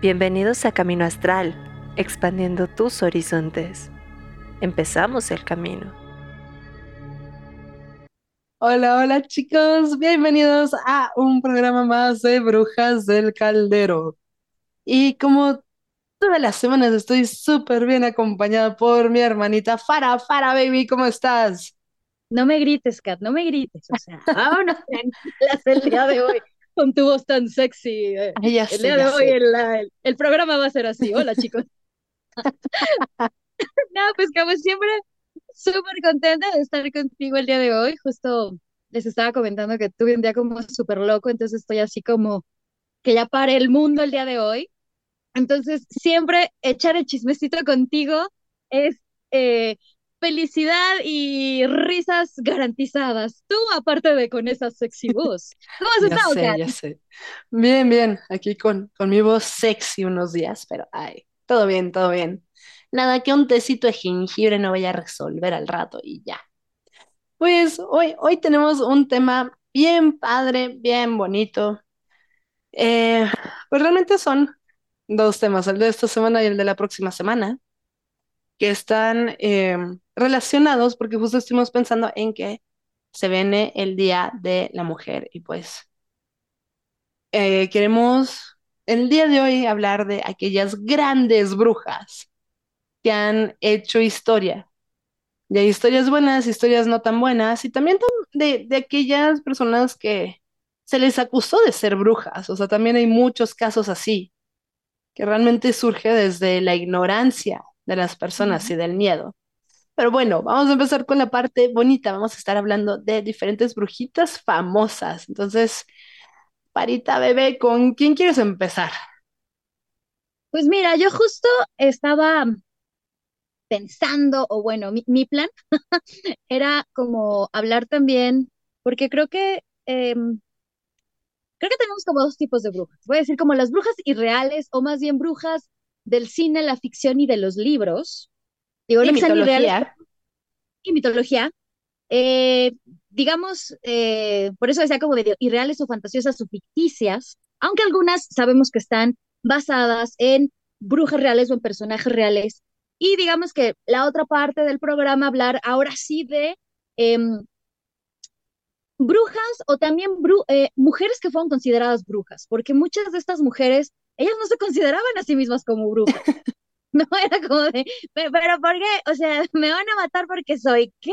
Bienvenidos a Camino Astral, expandiendo tus horizontes. Empezamos el camino. Hola, hola chicos, bienvenidos a un programa más de Brujas del Caldero. Y como todas las semanas estoy súper bien acompañada por mi hermanita Fara. Fara, baby, ¿cómo estás? No me grites, Kat, no me grites. O sea, vámonos el día de hoy con tu voz tan sexy. eh. Ay, ya El día de hoy el, el- el programa va a ser así. Hola, chicos. No, pues como siempre, súper contenta de estar contigo el día de hoy. Justo les estaba comentando que tuve un día como súper loco, entonces estoy así como que ya pare el mundo el día de hoy. Entonces, siempre echar el chismecito contigo es eh, felicidad y risas garantizadas. Tú, aparte de con esa sexy voz. ¿Cómo has Ya estado, sé, Kat? ya sé. Bien, bien, aquí con, con mi voz sexy unos días, pero ay, todo bien, todo bien. Nada que un tecito de jengibre no vaya a resolver al rato y ya. Pues hoy, hoy tenemos un tema bien padre, bien bonito. Eh, pues realmente son dos temas, el de esta semana y el de la próxima semana, que están eh, relacionados porque justo estuvimos pensando en que se viene el Día de la Mujer y pues eh, queremos el día de hoy hablar de aquellas grandes brujas que han hecho historia. Y hay historias buenas, historias no tan buenas, y también tam- de, de aquellas personas que se les acusó de ser brujas. O sea, también hay muchos casos así, que realmente surge desde la ignorancia de las personas y del miedo. Pero bueno, vamos a empezar con la parte bonita. Vamos a estar hablando de diferentes brujitas famosas. Entonces, Parita, bebé, ¿con quién quieres empezar? Pues mira, yo justo estaba pensando, o bueno, mi, mi plan era como hablar también, porque creo que em, creo que tenemos como dos tipos de brujas. Voy a decir como las brujas irreales, o más bien brujas del cine, la ficción y de los libros. Digo, Y mitología. y mitología. Eh, digamos, eh, por eso decía como de irreales o fantasiosas o ficticias, aunque algunas sabemos que están basadas en brujas reales o en personajes reales. Y digamos que la otra parte del programa, hablar ahora sí de em, brujas o también bru- eh, mujeres que fueron consideradas brujas, porque muchas de estas mujeres, ellas no se consideraban a sí mismas como brujas. No era como de, pero, pero ¿por qué? O sea, me van a matar porque soy, ¿qué?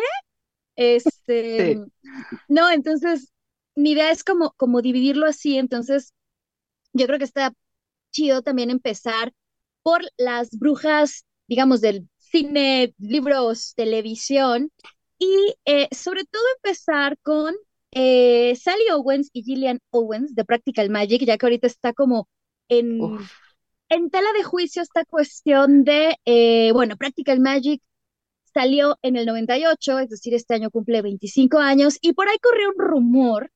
Este, Sí. no, entonces mi idea es como, como dividirlo así, entonces yo creo que está chido también empezar por las brujas, digamos, del cine, libros, televisión, y eh, sobre todo empezar con eh, Sally Owens y Gillian Owens de Practical Magic, ya que ahorita está como en, Uf, en tela de juicio esta cuestión de, eh, bueno, Practical Magic salió en el 98, es decir, este año cumple 25 años, y por ahí corrió un rumor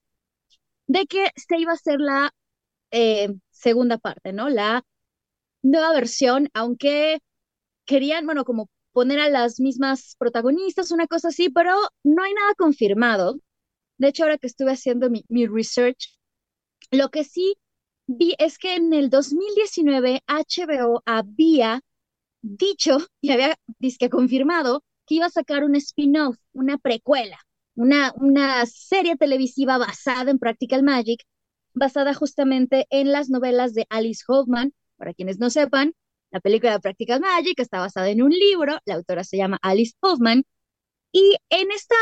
de que se iba a hacer la eh, segunda parte, ¿no? La nueva versión, aunque querían, bueno, como poner a las mismas protagonistas, una cosa así, pero no hay nada confirmado. De hecho, ahora que estuve haciendo mi, mi research, lo que sí vi es que en el 2019 HBO había dicho y había confirmado que iba a sacar un spin-off, una precuela, una, una serie televisiva basada en Practical Magic, basada justamente en las novelas de Alice Hoffman. Para quienes no sepan, la película de Practical Magic está basada en un libro, la autora se llama Alice Hoffman, y en esta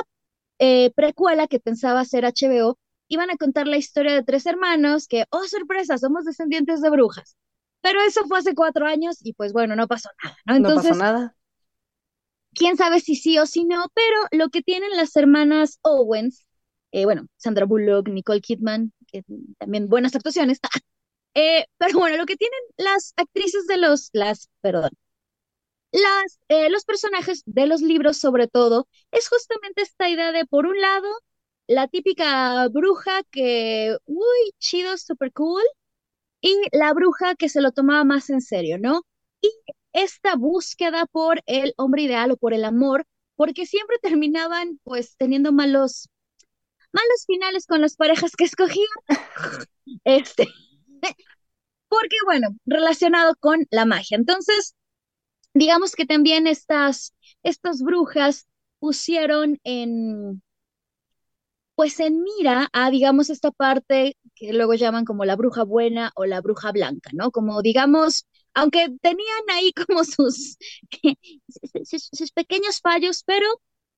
eh, precuela que pensaba hacer HBO, iban a contar la historia de tres hermanos que, oh sorpresa, somos descendientes de brujas. Pero eso fue hace cuatro años y pues bueno, no pasó nada, ¿no? no pasó Entonces, nada. quién sabe si sí o si no, pero lo que tienen las hermanas Owens, eh, bueno, Sandra Bullock, Nicole Kidman, que también buenas actuaciones, eh, pero bueno, lo que tienen las actrices de los, las, perdón, las, eh, los personajes de los libros sobre todo, es justamente esta idea de, por un lado, la típica bruja que, uy, chido, super cool, y la bruja que se lo tomaba más en serio, ¿no? Y esta búsqueda por el hombre ideal o por el amor, porque siempre terminaban pues teniendo malos, malos finales con las parejas que escogían. Este, porque bueno, relacionado con la magia. Entonces, digamos que también estas, estas brujas pusieron en, pues en mira a, digamos, esta parte que luego llaman como la bruja buena o la bruja blanca, ¿no? Como digamos, aunque tenían ahí como sus, sus, pequeños fallos, pero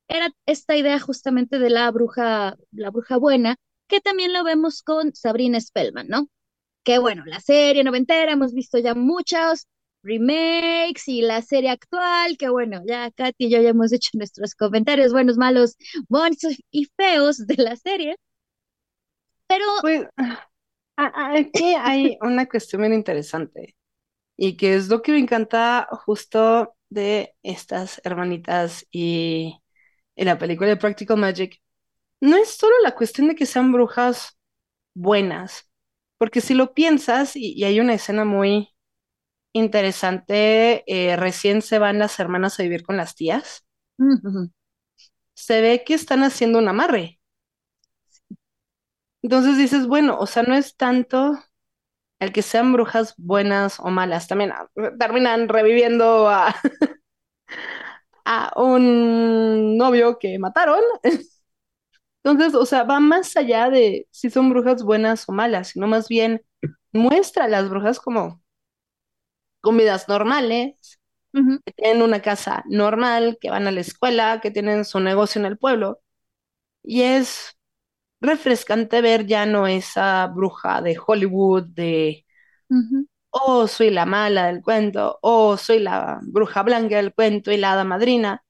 era esta idea justamente de la bruja, la bruja buena, que también lo vemos con Sabrina Spellman, ¿no? Que bueno, la serie noventera, hemos visto ya muchos remakes y la serie actual, que bueno, ya Katy y yo ya hemos hecho nuestros comentarios buenos, malos, bonitos y feos de la serie. Pero Pues aquí hay una cuestión bien interesante y que es lo que me encanta justo de estas hermanitas y, y la película de Practical Magic. No es solo la cuestión de que sean brujas buenas, porque si lo piensas, y hay una escena muy interesante, eh, recién se van las hermanas a vivir con las tías, se ve que están haciendo un amarre. Entonces dices, bueno, o sea, no es tanto el que sean brujas buenas o malas, también ah, terminan reviviendo a, a un novio que mataron. Entonces, o sea, va más allá de si son brujas buenas o malas, sino más bien muestra a las brujas como comidas normales, ujú, que tienen una casa normal, que van a la escuela, que tienen su negocio en el pueblo. Y es refrescante ver ya no esa bruja de Hollywood, de, oh, soy la mala del cuento, oh, soy la bruja blanca del cuento y la hada madrina,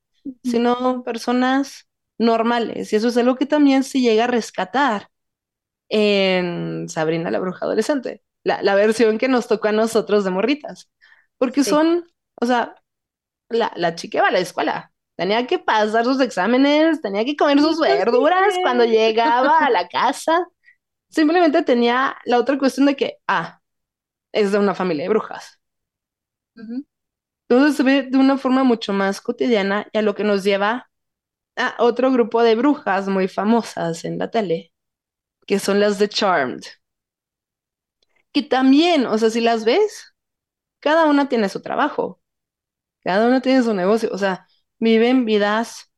sino personas normales. Y eso es algo que también se llega a rescatar en Sabrina la bruja adolescente, la, la versión que nos tocó a nosotros de morritas. Porque Sí. son, o sea, la, la chica iba a la escuela. Tenía que pasar sus exámenes, tenía que comer sus verduras cuando llegaba a la casa. Simplemente tenía la otra cuestión de que, ah, es de una familia de brujas. Entonces se ve de una forma mucho más cotidiana y a lo que nos lleva a otro grupo de brujas muy famosas en la tele, que son las de Charmed. Que también, o sea, si las ves, cada una tiene su trabajo, cada una tiene su negocio, o sea, viven vidas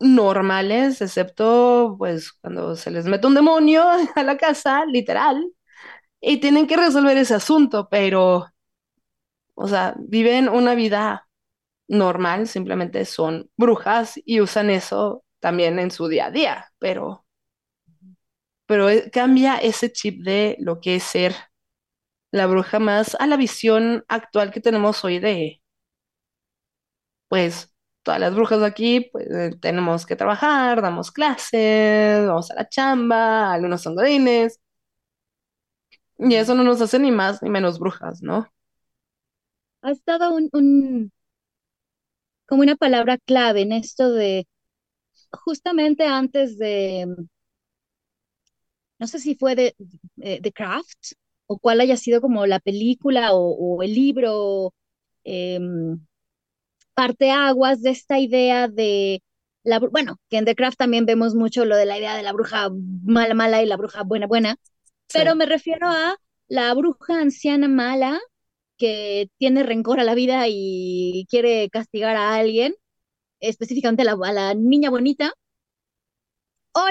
normales, excepto pues cuando se les mete un demonio a la casa, literal, y tienen que resolver ese asunto, pero, o sea, viven una vida normal, simplemente son brujas y usan eso también en su día a día, pero, pero eh, cambia ese chip de lo que es ser la bruja más a la visión actual que tenemos hoy de, pues, todas las brujas de aquí, pues, eh, tenemos que trabajar, damos clases, vamos a la chamba, algunos son godines, y eso no nos hace ni más ni menos brujas, ¿no? Ha estado un, un, como una palabra clave en esto de justamente antes de, no sé si fue de, eh, The Craft o cuál haya sido como la película o, o el libro, em, parteaguas de esta idea de la, bueno, que en The Craft también vemos mucho lo de la idea de la bruja mala, mala y la bruja buena, buena, pero Sí. me refiero a la bruja anciana mala que tiene rencor a la vida y quiere castigar a alguien, específicamente a la, a la niña bonita, o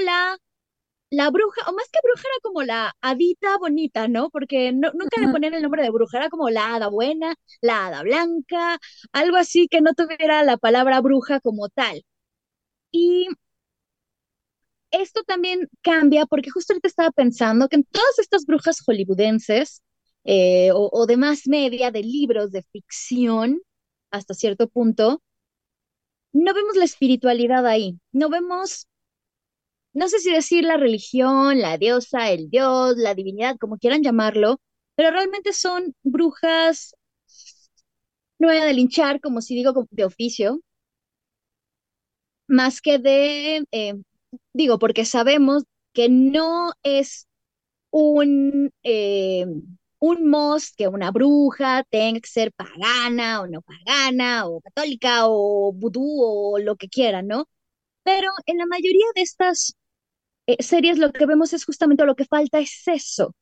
la, bruja, o más que bruja era como la hadita bonita, ¿no? Porque no, nunca le ponían el nombre de bruja, era como la hada buena, la hada blanca, algo así que no tuviera la palabra bruja como tal. Y esto también cambia porque justo ahorita estaba pensando que en todas estas brujas hollywoodenses eh, o, o de más media, de libros, de ficción, hasta cierto punto, no vemos la espiritualidad ahí, no vemos, no sé si decir la religión, la diosa, el dios, la divinidad, como quieran llamarlo, pero realmente son brujas, no voy a linchar, como si digo, de oficio, más que de, eh, digo, porque sabemos que no es un, eh, un que una bruja tenga que ser pagana o no pagana o católica o vudú o lo que quiera, ¿no? Pero en la mayoría de estas eh, series lo que vemos es justamente lo que falta es eso,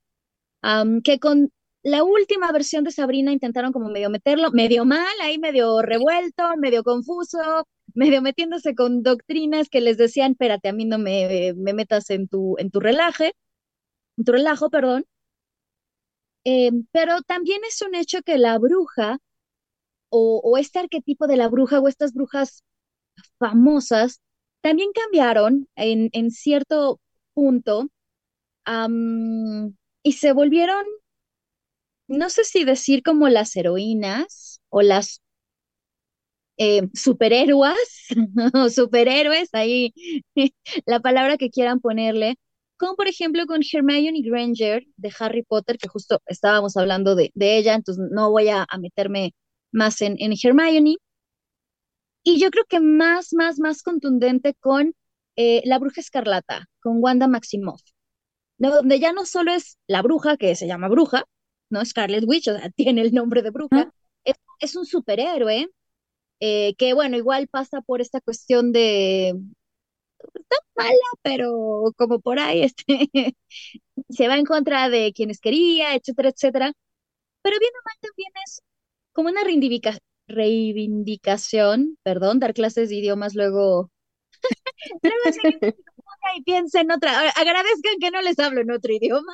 que con la última versión de Sabrina intentaron como medio meterlo, medio mal, ahí medio revuelto, medio confuso, medio metiéndose con doctrinas que les decían, espérate, a mí no me, me metas en tu, en tu relaje, en tu relajo, perdón. Eh, pero también es un hecho que la bruja, o este arquetipo de la bruja, o estas brujas famosas, también cambiaron en, en cierto punto y se volvieron no sé si decir como las heroínas o las eh, superhéroes o superhéroes, ahí la palabra que quieran ponerle, como por ejemplo con Hermione Granger de Harry Potter, que justo estábamos hablando de, ella, entonces no voy a, meterme más en, en, Hermione. Y yo creo que más, más, más contundente con eh, La Bruja Escarlata, con Wanda Maximoff, donde ya no solo es la bruja, que se llama bruja, ¿no? Scarlet Witch, o sea, tiene el nombre de bruja, es, un superhéroe eh, que, bueno, igual pasa por esta cuestión de, está mala, pero como por ahí, este, se va en contra de quienes quería, etcétera, etcétera. Pero bien o mal también es como una reivindicación, perdón, dar clases de idiomas luego, y piensen en otra, agradezcan que no les hablo en otro idioma,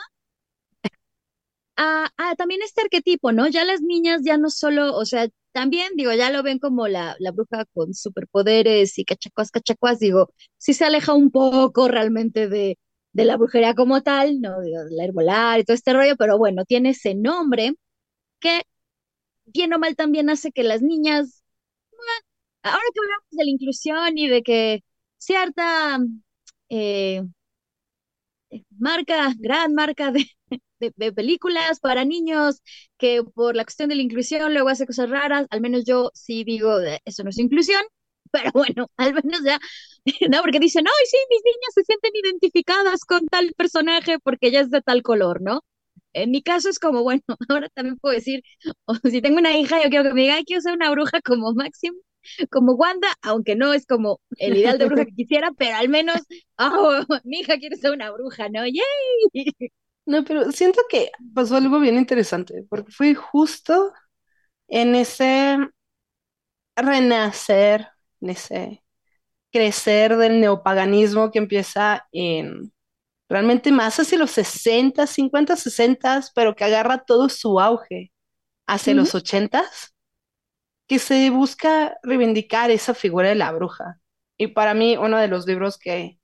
Ah, ah, también este arquetipo, ¿no? Ya las niñas ya no solo, o sea, también digo, ya lo ven como la, la bruja con superpoderes y cachacuas, cachacuas, digo, sí se aleja un poco realmente de, de la brujería como tal, ¿no? De la herbolar y todo este rollo, pero bueno, tiene ese nombre que bien o mal también hace que las niñas, ahora que hablamos de la inclusión y de que cierta eh, marca, gran marca de, de, películas para niños que por la cuestión de la inclusión luego hace cosas raras, al menos yo sí digo, eso no es inclusión, pero bueno, al menos ya, no, porque dicen, ay, sí, mis niñas se sienten identificadas con tal personaje porque ya es de tal color, ¿no? En mi caso es como, bueno, ahora también puedo decir, o si tengo una hija, yo quiero que me diga, quiero ser una bruja como Máximo, como Wanda, aunque no es como el ideal de bruja que quisiera, pero al menos, oh, mi hija quiere ser una bruja, ¿no? ¡Yay! No, pero siento que pasó algo bien interesante, porque fue justo en ese renacer, en ese crecer del neopaganismo que empieza en realmente más hacia los 60, 50, 60, pero que agarra todo su auge hacia los 80, que se busca reivindicar esa figura de la bruja. Y para mí, uno de los libros que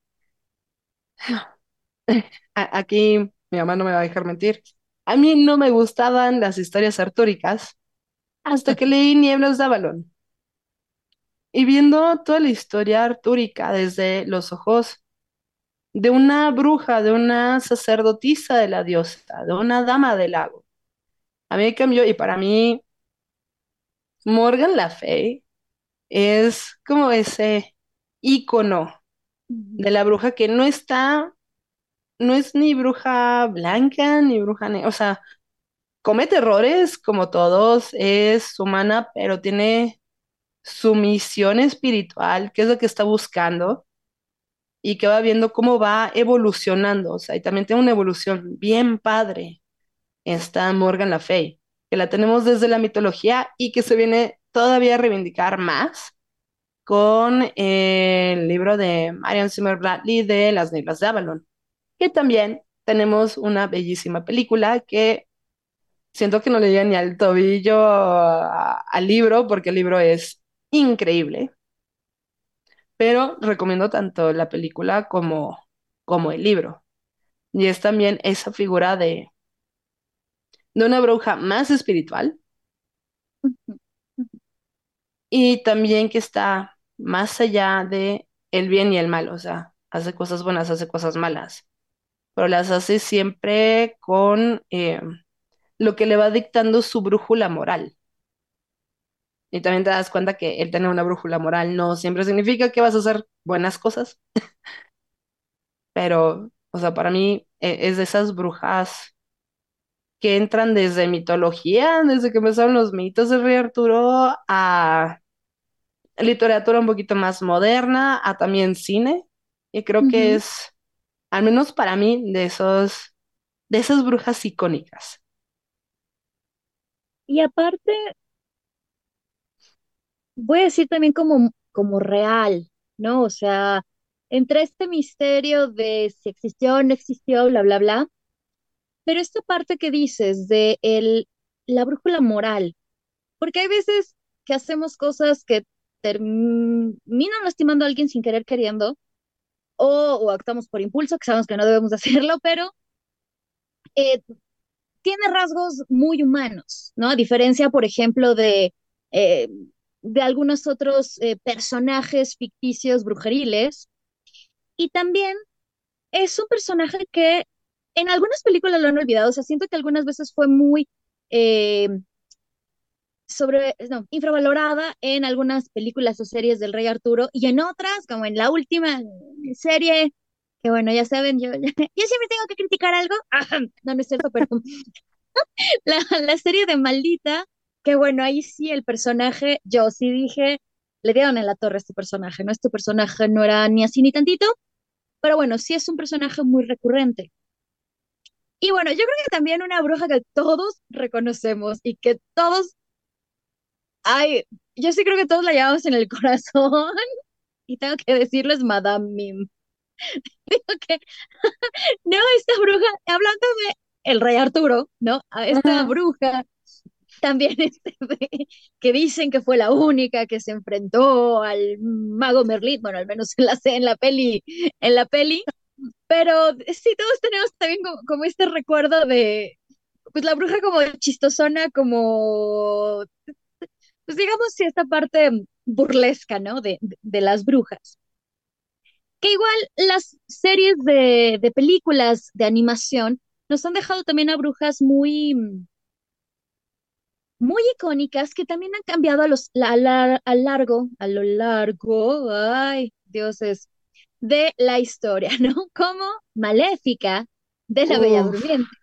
aquí mi mamá no me va a dejar mentir. A mí no me gustaban las historias artúricas hasta que leí Nieblas de Avalón. Y viendo toda la historia artúrica desde los ojos de una bruja, de una sacerdotisa de la diosa, de una dama del lago, a mí cambió y para mí Morgan La Fey es como ese ícono de la bruja que no está no es ni bruja blanca ni bruja negra, o sea, comete errores como todos, es humana, pero tiene su misión espiritual, que es lo que está buscando y que va viendo cómo va evolucionando, o sea, y también tiene una evolución bien padre. Está Morgan La Fey, que la tenemos desde la mitología y que se viene todavía a reivindicar más con el libro de Marian Zimmer Bradley de Las Nieblas de Avalon que también tenemos una bellísima película que siento que no le llega ni al tobillo al libro, porque el libro es increíble. Pero recomiendo tanto la película como, como el libro. Y es también esa figura de, de una bruja más espiritual. Y también que está más allá de el bien y el mal, o sea, hace cosas buenas, hace cosas malas pero las hace siempre con eh, lo que le va dictando su brújula moral. Y también te das cuenta que el tener una brújula moral no siempre significa que vas a hacer buenas cosas. Pero, o sea, para mí e, es de esas brujas que entran desde mitología, desde que empezaron los mitos de Rey Arturo, a literatura un poquito más moderna, a también cine. Y creo que es al menos para mí, de esos, de esas brujas icónicas. Y aparte, voy a decir también como, como real, ¿no? O sea, entre este misterio de si existió no existió, bla, bla, bla, pero esta parte que dices de el, la brújula moral, porque hay veces que hacemos cosas que terminan lastimando a alguien sin querer queriendo, o, o actuamos por impulso, que sabemos que no debemos hacerlo, pero eh, tiene rasgos muy humanos, ¿no? A diferencia, por ejemplo, de, eh, de algunos otros eh, personajes ficticios brujeriles. Y también es un personaje que en algunas películas lo han olvidado, o sea, siento que algunas veces fue muy eh, sobre, no, infravalorada en algunas películas o series del Rey Arturo y en otras, como en la última serie, que bueno, ya saben, yo, siempre tengo que criticar algo, no, no es cierto, pero la, la serie de Maldita, que bueno, ahí sí el personaje, yo sí dije, le dieron en la torre a este personaje, ¿no? Este personaje no era ni así ni tantito, pero bueno, sí es un personaje muy recurrente. Y bueno, yo creo que también una bruja que todos reconocemos y que todos, ay, yo sí creo que todos la llevamos en el corazón. Y tengo que decirles Madame Mim. Digo que, no, esta bruja, hablando de el rey Arturo, ¿no? Esta Ajá. bruja también este, que dicen que fue la única que se enfrentó al mago Merlín, bueno, al menos en la, en la peli, en la peli, pero sí, todos tenemos también como, como este recuerdo de, pues la bruja como chistosona, como, pues digamos, sí, esta parte burlesca, ¿no? De, de, de las brujas. Que igual las series de, de películas de animación nos han dejado también a brujas muy, muy icónicas que también han cambiado a los, a, la- a largo, a lo largo, ay, dioses, de la historia, ¿no? Como Maléfica de la Bella Uf, Durmiente,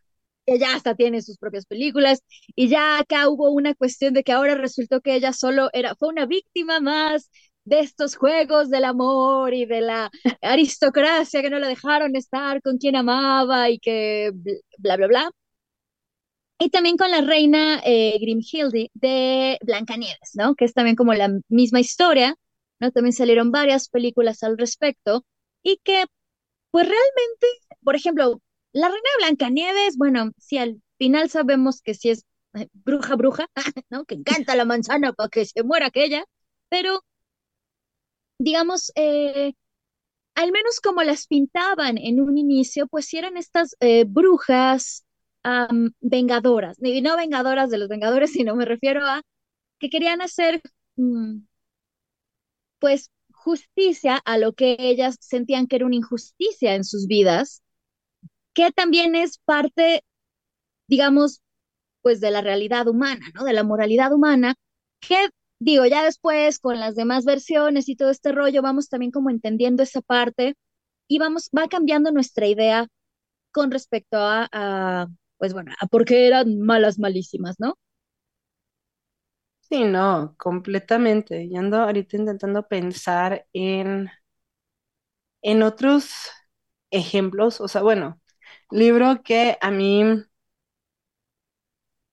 que ya hasta tiene sus propias películas, y ya acá hubo una cuestión de que ahora resultó que ella solo era, fue una víctima más de estos juegos del amor y de la aristocracia que no la dejaron estar con quien amaba y que bla, bla, bla. Y también con la reina eh, Grimhilde de Blancanieves, ¿no? Que es también como la misma historia, ¿no? También salieron varias películas al respecto y que, pues realmente, por ejemplo, la reina de Blancanieves, bueno, sí, al final sabemos que sí es eh, bruja, bruja, ¿no? Que encanta la manzana para que se muera aquella, pero digamos, eh, al menos como las pintaban en un inicio, pues eran estas eh, brujas vengadoras, y no vengadoras de los vengadores, sino me refiero a que querían hacer, mm, pues, justicia a lo que ellas sentían que era una injusticia en sus vidas, que también es parte, digamos, pues de la realidad humana, ¿no? De la moralidad humana, que digo, ya después con las demás versiones y todo este rollo, vamos también como entendiendo esa parte y vamos, va cambiando nuestra idea con respecto a pues bueno, a por qué eran malas, malísimas, ¿no? sí, no, completamente. Yo ando ahorita intentando pensar en, en otros ejemplos, o sea, bueno, libro que a mí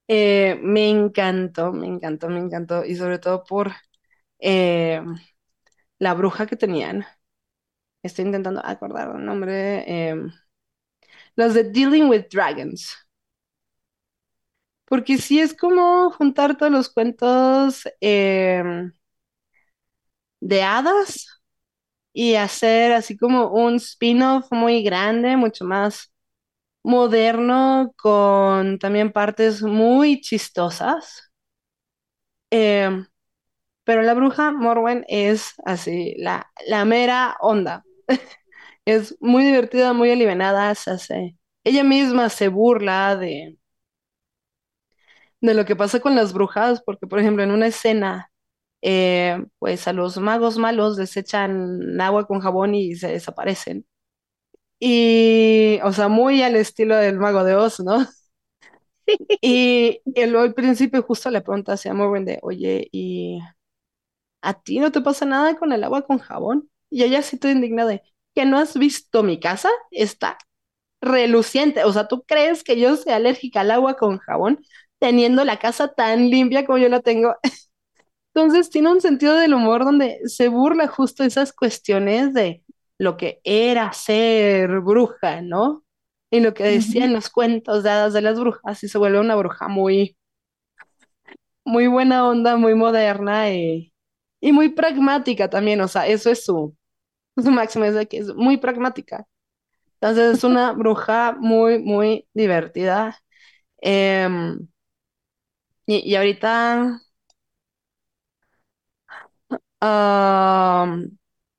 eh, me encantó, me encantó, me encantó, y sobre todo por eh, la bruja que tenían. Estoy intentando acordar el nombre. eh, los de Dealing with Dragons. Porque sí es como juntar todos los cuentos eh, de hadas y hacer así como un spin-off muy grande, mucho más moderno, con también partes muy chistosas. Eh, pero la bruja Morwen es así, la, la mera onda. Es muy divertida, muy alivianada, se hace. Ella misma se burla de, de lo que pasa con las brujas, porque por ejemplo en una escena, eh, pues a los magos malos les echan agua con jabón y se desaparecen. Y, o sea, muy al estilo del mago de Oz, ¿no? Y él al principio justo le pregunta hacia Morwen de, oye, ¿y a ti no te pasa nada con el agua con jabón? Y ella sí está indignada de, ¿que no has visto mi casa? Está reluciente. O sea, ¿tú crees que yo soy alérgica al agua con jabón? Teniendo la casa tan limpia como yo la tengo. Entonces tiene un sentido del humor donde se burla justo esas cuestiones de lo que era ser bruja, ¿no? Y lo que decían los cuentos de hadas de las brujas y se vuelve una bruja muy, muy buena onda, muy moderna y, y muy pragmática también, o sea, eso es su, su máximo, es de que es muy pragmática. Entonces es una bruja muy, muy divertida. Em, y, y ahorita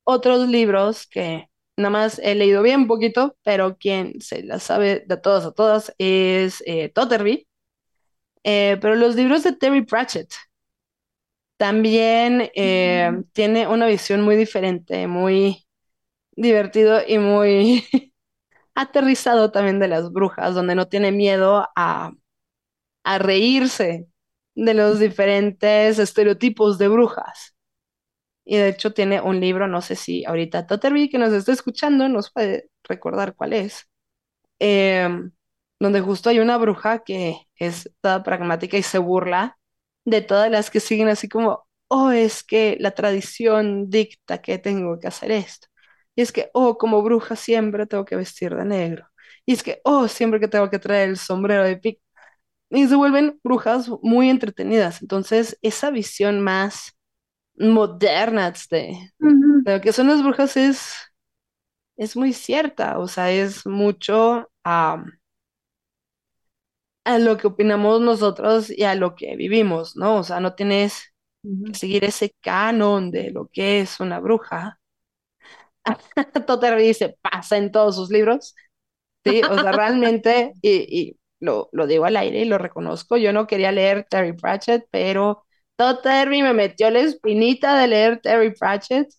otros libros que nada más he leído bien poquito, pero quien se las sabe de todas a todas es eh, Totterby. Eh, pero los libros de Terry Pratchett también eh, Mm, tiene una visión muy diferente, muy divertido y muy aterrizado también de las brujas, donde no tiene miedo a, a reírse de los diferentes estereotipos de brujas. Y de hecho tiene un libro, no sé si ahorita Totterby que nos está escuchando nos puede recordar cuál es, em, donde justo hay una bruja que es toda pragmática y se burla de todas las que siguen así como, oh, es que la tradición dicta que tengo que hacer esto. Y es que, oh, como bruja siempre tengo que vestir de negro. Y es que, oh, siempre que tengo que traer el sombrero de pic. Y se vuelven brujas muy entretenidas. Entonces, esa visión más moderna de, de lo que son las brujas es, es muy cierta. O sea, es mucho a a lo que opinamos nosotros y a lo que vivimos, ¿no? O sea, no tienes que seguir ese canon de lo que es una bruja. Totterby se pasa en todos sus libros, ¿sí? O sea, realmente, y, y lo, lo digo al aire y lo reconozco, yo no quería leer Terry Pratchett, pero Totterby me metió la espinita de leer Terry Pratchett.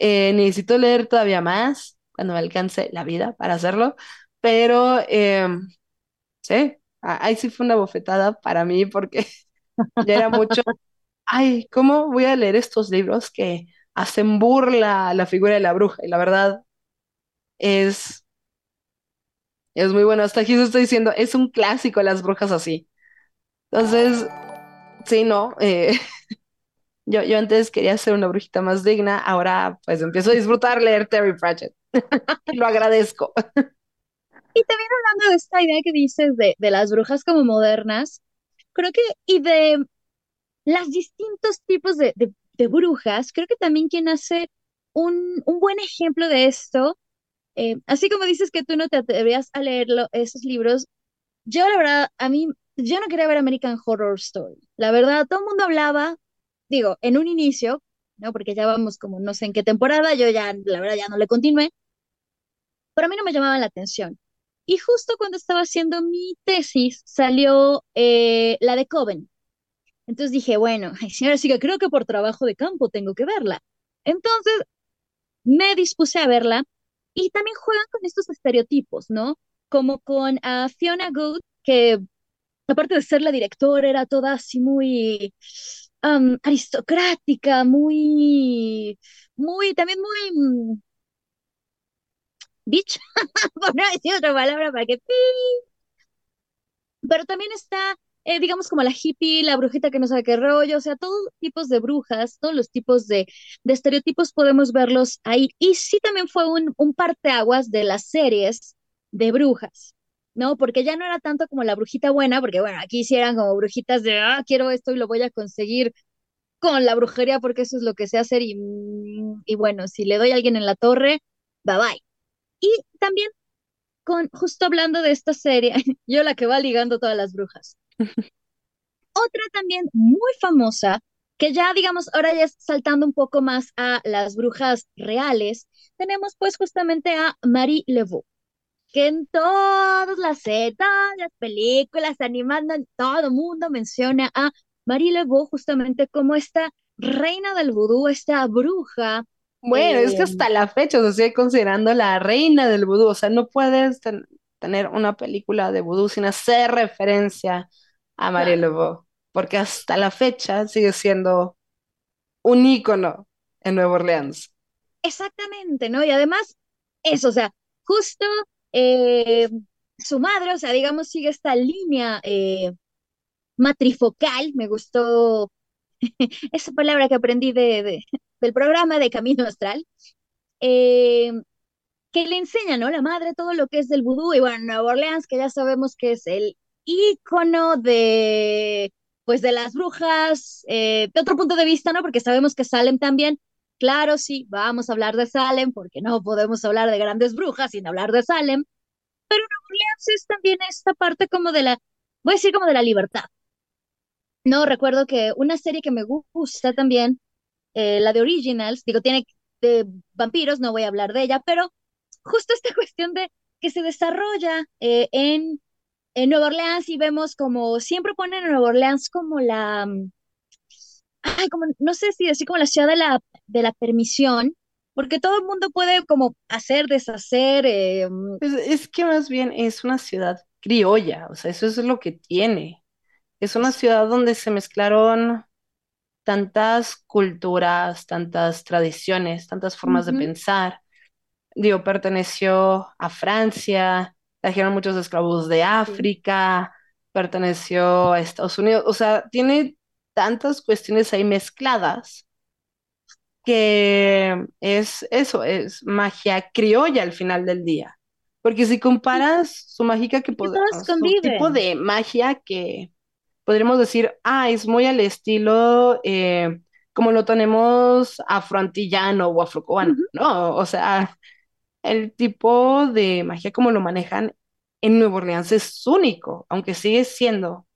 Eh, necesito leer todavía más cuando me alcance la vida para hacerlo, pero eh, sí, ahí sí fue una bofetada para mí porque ya era mucho ay, ¿cómo voy a leer estos libros que hacen burla a la figura de la bruja? Y la verdad es, es muy bueno. Hasta aquí se estoy diciendo, es un clásico las brujas así. Entonces, sí, no, eh, yo, yo antes quería ser una brujita más digna, ahora pues empiezo a disfrutar leer Terry Pratchett. Lo agradezco. Y también hablando de esta idea que dices de, de las brujas como modernas, creo que, y de las distintos tipos de, de, de brujas, creo que también quien hace un, un buen ejemplo de esto, eh, así como dices que tú no te atrevías a leerlo, esos libros, yo la verdad, a mí, yo no quería ver American Horror Story. La verdad, todo el mundo hablaba, digo, en un inicio, ¿no? Porque ya vamos como no sé en qué temporada, yo ya, la verdad, ya no le continué, pero a mí no me llamaba la atención. Y justo cuando estaba haciendo mi tesis, salió eh, la de Coven. Entonces dije, bueno, ay, señora, sí que creo que por trabajo de campo tengo que verla. Entonces me dispuse a verla y también juegan con estos estereotipos, ¿no? Como con uh, Fiona Good, que aparte de ser la directora, era toda así muy aristocrática, muy, muy, también muy mm, bitch, por no decir otra palabra para que pero también está, eh, digamos, como la hippie, la brujita que no sabe qué rollo, o sea, todos tipos de brujas, todos los tipos de, de estereotipos podemos verlos ahí. Y sí también fue un, un parteaguas de las series de brujas, ¿no? Porque ya no era tanto como la brujita buena, porque bueno, aquí sí eran como brujitas de, ah, quiero esto y lo voy a conseguir con la brujería porque eso es lo que sé hacer y, y bueno, si le doy a alguien en la torre, bye bye. Y también con, justo hablando de esta serie, yo la que va ligando todas las brujas. Otra también muy famosa, que ya digamos, ahora ya es saltando un poco más a las brujas reales, tenemos pues justamente a Marie Laveau, que en todas las series, todas las películas, animando, todo el mundo menciona a Marie Laveau justamente como esta reina del vudú, esta bruja. Bueno, es que eh, hasta la fecha se sigue considerando la reina del vudú. O sea, no puedes ten- tener una película de vudú sin hacer referencia a Laveau, porque hasta la fecha sigue siendo un ícono en Nueva Orleans. Exactamente, ¿no? Y además, eso, o sea, justo eh, su madre, o sea, digamos, sigue esta línea, eh, matrifocal, me gustó esa palabra que aprendí de, del programa de Camino Astral, eh, que le enseña, ¿no? La madre todo lo que es del vudú y bueno, Nueva Orleans, que ya sabemos que es el ícono de, pues, de las brujas, eh, de otro punto de vista, ¿no? Porque sabemos que Salem también, claro, sí, vamos a hablar de Salem, porque no podemos hablar de grandes brujas sin hablar de Salem, pero Nueva Orleans es también esta parte como de la, voy a decir como de la libertad. No, recuerdo que una serie que me gusta también, eh, la de Originals, digo, tiene de vampiros, no voy a hablar de ella, pero justo esta cuestión de que se desarrolla eh, en, en Nueva Orleans y vemos como, siempre ponen a Nueva Orleans como la, mm, ay, como, no sé si decir como la ciudad de la, de la permisión, porque todo el mundo puede como hacer, deshacer. Eh, mm. es, que más bien es una ciudad criolla, o sea, eso es lo que tiene. Es una ciudad donde se mezclaron tantas culturas, tantas tradiciones, tantas formas de pensar. Digo, perteneció a Francia, trajeron muchos esclavos de África, perteneció a Estados Unidos, o sea, tiene tantas cuestiones ahí mezcladas que es eso, es magia criolla al final del día. Porque si comparas su mágica que su tipo de magia que podríamos decir, ah, es muy al estilo eh, como lo tenemos afroantillano o afrocubano, ¿no? O sea, el tipo de magia como lo manejan en Nueva Orleans es único, aunque sigue siendo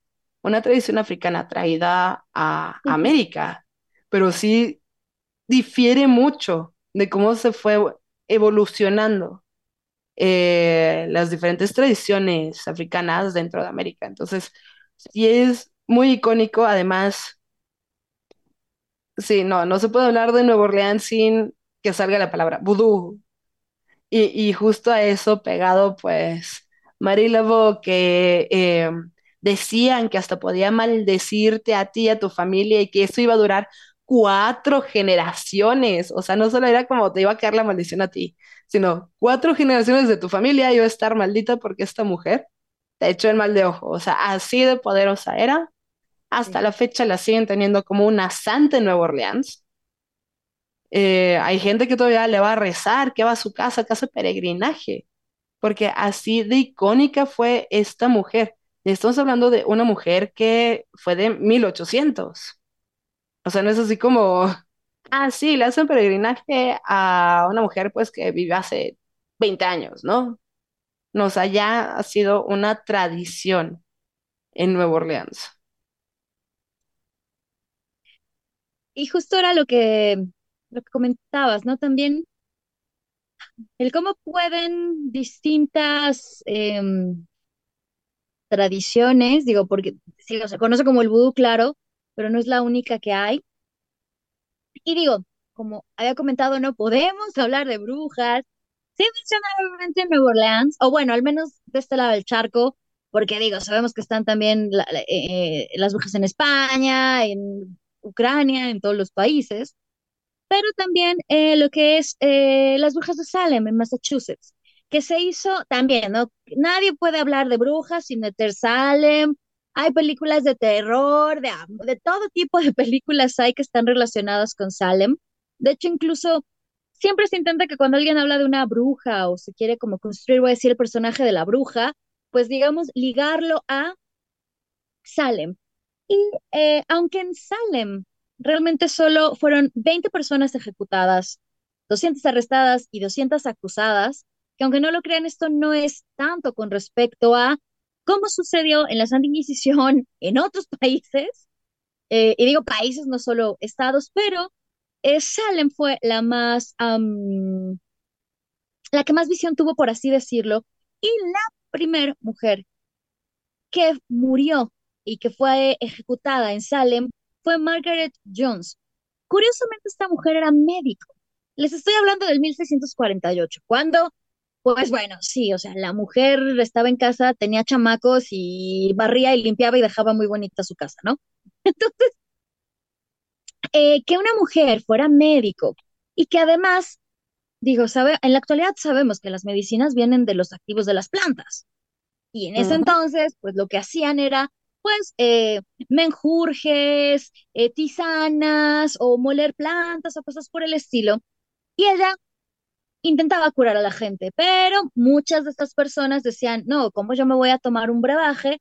una tradición africana traída a América, pero sí difiere mucho de cómo se fue evolucionando eh, las diferentes tradiciones africanas dentro de América. Entonces, y es muy icónico, además, sí, no, no se puede hablar de Nueva Orleans sin que salga la palabra vudú. Y, y justo a eso pegado, pues, Marie Laveau, que eh, decían que hasta podía maldecirte a ti y a tu familia y que eso iba a durar cuatro generaciones. O sea, no solo era como te iba a caer la maldición a ti, sino cuatro generaciones de tu familia iba a estar maldita porque esta mujer te echó el mal de ojo. O sea, así de poderosa era. Hasta la fecha la siguen teniendo como una santa en Nueva Orleans. Eh, hay gente que todavía le va a rezar, que va a su casa, que hace peregrinaje, porque así de icónica fue esta mujer. Estamos hablando de una mujer que fue de 1800. O sea, no es así como, ah, sí, le hacen peregrinaje a una mujer pues que vive hace 20 años, ¿no? nos haya sido una tradición en Nueva Orleans. Y justo era lo que, lo que comentabas, ¿no? También el cómo pueden distintas em, tradiciones, digo, porque se conoce como el vudú, claro, pero no es la única que hay. Y digo, como había comentado, no podemos hablar de brujas, Sí mencionablemente en Nueva Orleans, o bueno, al menos de este lado del charco, porque digo, sabemos que están también eh, las brujas en España, en Ucrania, en todos los países, pero también eh, lo que es eh, las brujas de Salem en Massachusetts, que se hizo también, ¿no? Nadie puede hablar de brujas sin meter Salem. Hay películas de terror, de, de todo tipo de películas hay que están relacionadas con Salem. De hecho, incluso siempre se intenta que cuando alguien habla de una bruja o se quiere como construir, voy a decir, el personaje de la bruja, pues digamos, ligarlo a Salem. Y eh, aunque en Salem realmente solo fueron 20 personas ejecutadas, 200 arrestadas y 200 acusadas, que aunque no lo crean, esto no es tanto con respecto a cómo sucedió en la Santa Inquisición en otros países, eh, y digo países, no solo estados, pero eh, Salem fue la más, la que más visión tuvo, por así decirlo, y la primera mujer que murió y que fue ejecutada en Salem fue Margaret Jones. Curiosamente, esta mujer era médico. Les estoy hablando del 1648, cuando, pues bueno, sí, o sea, la mujer estaba en casa, tenía chamacos y barría y limpiaba y dejaba muy bonita su casa, ¿no? Entonces, eh, que una mujer fuera médico y que además, digo, sabe, en la actualidad sabemos que las medicinas vienen de los activos de las plantas. Y en ese entonces, pues lo que hacían era pues eh, menjurjes, eh, tisanas o moler plantas o cosas por el estilo. Y ella intentaba curar a la gente, pero muchas de estas personas decían, no, ¿cómo yo me voy a tomar un brebaje?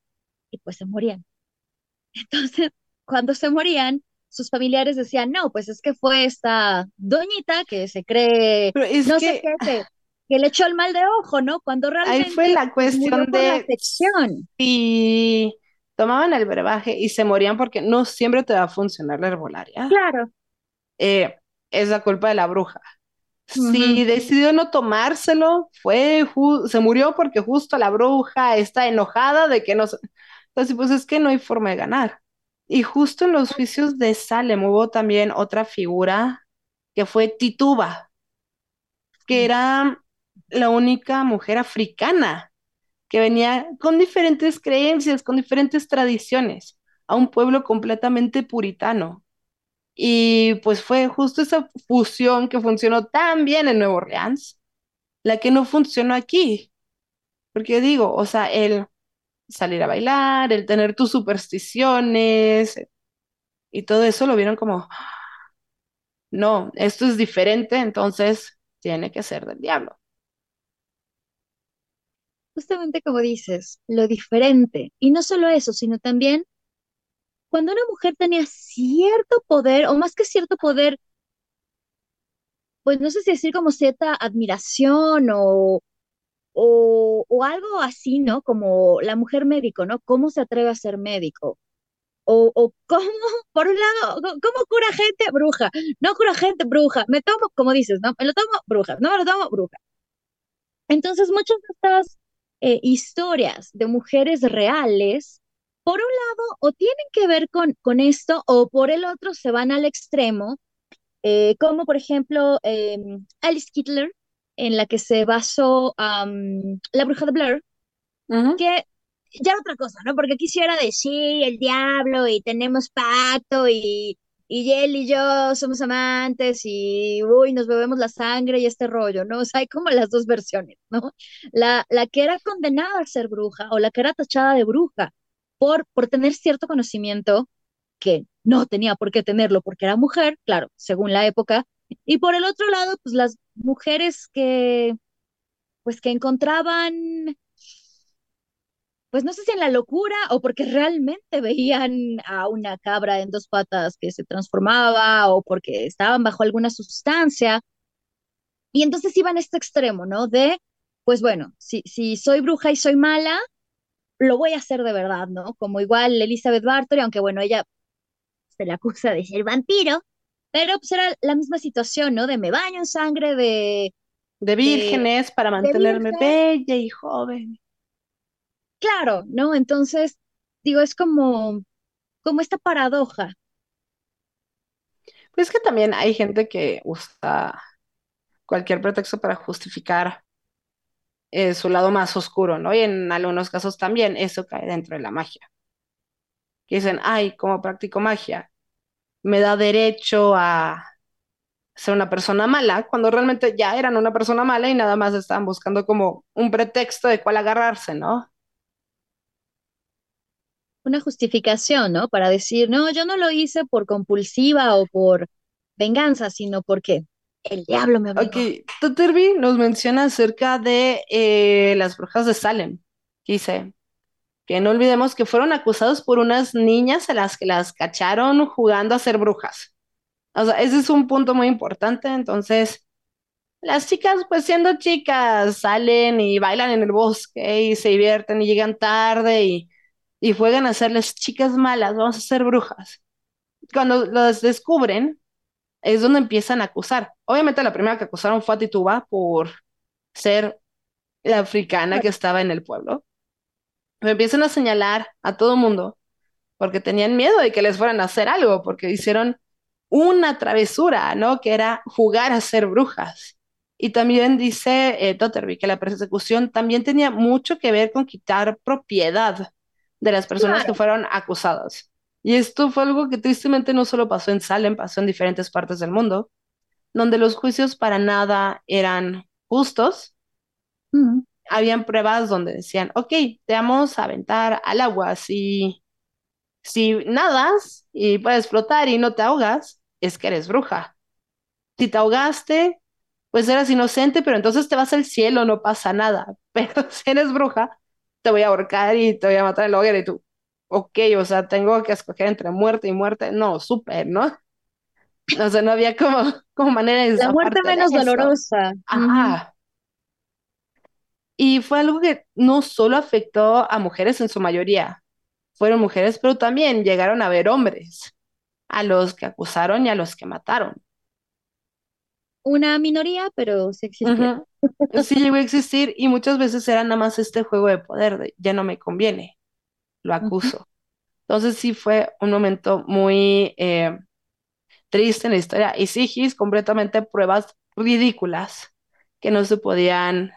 Y pues se morían. Entonces, cuando se morían, sus familiares decían, no, pues es que fue esta doñita que se cree, no que sé qué, que, que le echó el mal de ojo, ¿no? Cuando ahí fue realmente la cuestión por la de afección. Tomaban el brebaje y se morían porque no siempre te va a funcionar la herbolaria. Claro. eh, es la culpa de la bruja. Si decidió no tomárselo, fue se murió porque justo la bruja está enojada de que no se... Entonces, pues es que no hay forma de ganar. Y justo en los juicios de Salem hubo también otra figura que fue Tituba, que era la única mujer africana que venía con diferentes creencias, con diferentes tradiciones, a un pueblo completamente puritano. Y pues fue justo esa fusión que funcionó tan bien en Nueva Orleans, la que no funcionó aquí. Porque digo, o sea, el salir a bailar, el tener tus supersticiones y todo eso lo vieron como, no, esto es diferente, entonces tiene que ser del diablo. Justamente como dices, lo diferente. Y no solo eso, sino también cuando una mujer tenía cierto poder, o más que cierto poder, pues no sé si decir como cierta admiración o, o, o algo así, ¿no? Como la mujer médico, ¿no? ¿Cómo se atreve a ser médico? O, o cómo, por un lado, ¿cómo cura gente? Bruja. No cura gente, bruja. Me tomo, como dices, ¿no? Me lo tomo, bruja. No me lo tomo, bruja. Entonces, muchas de estas eh, historias de mujeres reales, por un lado, o tienen que ver con, con esto, o por el otro se van al extremo, eh, como por ejemplo em, Alice Kittler, en la que se basó La Bruja de Blair, que ya otra cosa, ¿no? Porque quisiera decir el diablo y tenemos pacto y, y él y yo somos amantes y uy, nos bebemos la sangre y este rollo, ¿no? O sea, hay como las dos versiones, ¿no? La, la que era condenada a ser bruja o la que era tachada de bruja por, por tener cierto conocimiento que no tenía por qué tenerlo porque era mujer, claro, según la época. Y por el otro lado, pues las mujeres que, pues que encontraban pues no sé si en la locura o porque realmente veían a una cabra en dos patas que se transformaba o porque estaban bajo alguna sustancia. Y entonces iban a este extremo, ¿no? De, pues bueno, si, si soy bruja y soy mala, lo voy a hacer de verdad, ¿no? Como igual Elizabeth Bathory, aunque bueno, ella se le acusa de ser vampiro, pero pues era la misma situación, ¿no? De me baño en sangre, de, De de, vírgenes para mantenerme virgen, bella y joven. Claro, ¿no? Entonces, digo, es como, como esta paradoja. Pues que también hay gente que usa cualquier pretexto para justificar eh, su lado más oscuro, ¿no? Y en algunos casos también eso cae dentro de la magia. Que dicen, ay, como practico magia, me da derecho a ser una persona mala, cuando realmente ya eran una persona mala y nada más estaban buscando como un pretexto de cuál agarrarse, ¿no? Una justificación, ¿no? Para decir, no, yo no lo hice por compulsiva o por venganza, sino porque el diablo me Ok, obligó. Tutterby nos menciona acerca de eh, las brujas de Salem, dice que no olvidemos que fueron acusados por unas niñas a las que las cacharon jugando a ser brujas. O sea, ese es un punto muy importante. Entonces, las chicas, pues siendo chicas, salen y bailan en el bosque y se divierten y llegan tarde y, y juegan a ser las chicas malas, vamos a ser brujas. Cuando las descubren, es donde empiezan a acusar. Obviamente la primera que acusaron fue a Tituba por ser la africana que estaba en el pueblo. Pero empiezan a señalar a todo mundo porque tenían miedo de que les fueran a hacer algo, porque hicieron una travesura, ¿no? Que era jugar a ser brujas. Y también dice eh, que la persecución también tenía mucho que ver con quitar propiedad de las personas que fueron acusadas. Y esto fue algo que tristemente no solo pasó en Salem, pasó en diferentes partes del mundo, donde los juicios para nada eran justos. mm, Habían pruebas donde decían, ok, te vamos a aventar al agua si Si nadas y puedes flotar y no te ahogas, es que eres bruja. Si te ahogaste, pues eras inocente, pero entonces te vas al cielo, no pasa nada. Pero si eres bruja, te voy a ahorcar y te voy a matar en la hoguera y tú, ok, o sea, tengo que escoger entre muerte y muerte. No, súper, ¿no? O sea, no había como, como manera de La muerte de menos dolorosa. Ajá. Y fue algo que no solo afectó a mujeres en su mayoría, fueron mujeres, pero también llegaron a ver hombres, a los que acusaron y a los que mataron. Una minoría, pero sí existía. Sí llegó a existir y muchas veces era nada más este juego de poder de ya no me conviene, lo acuso. Entonces sí fue un momento muy eh, triste en la historia y sí, Gis, completamente pruebas ridículas que no se podían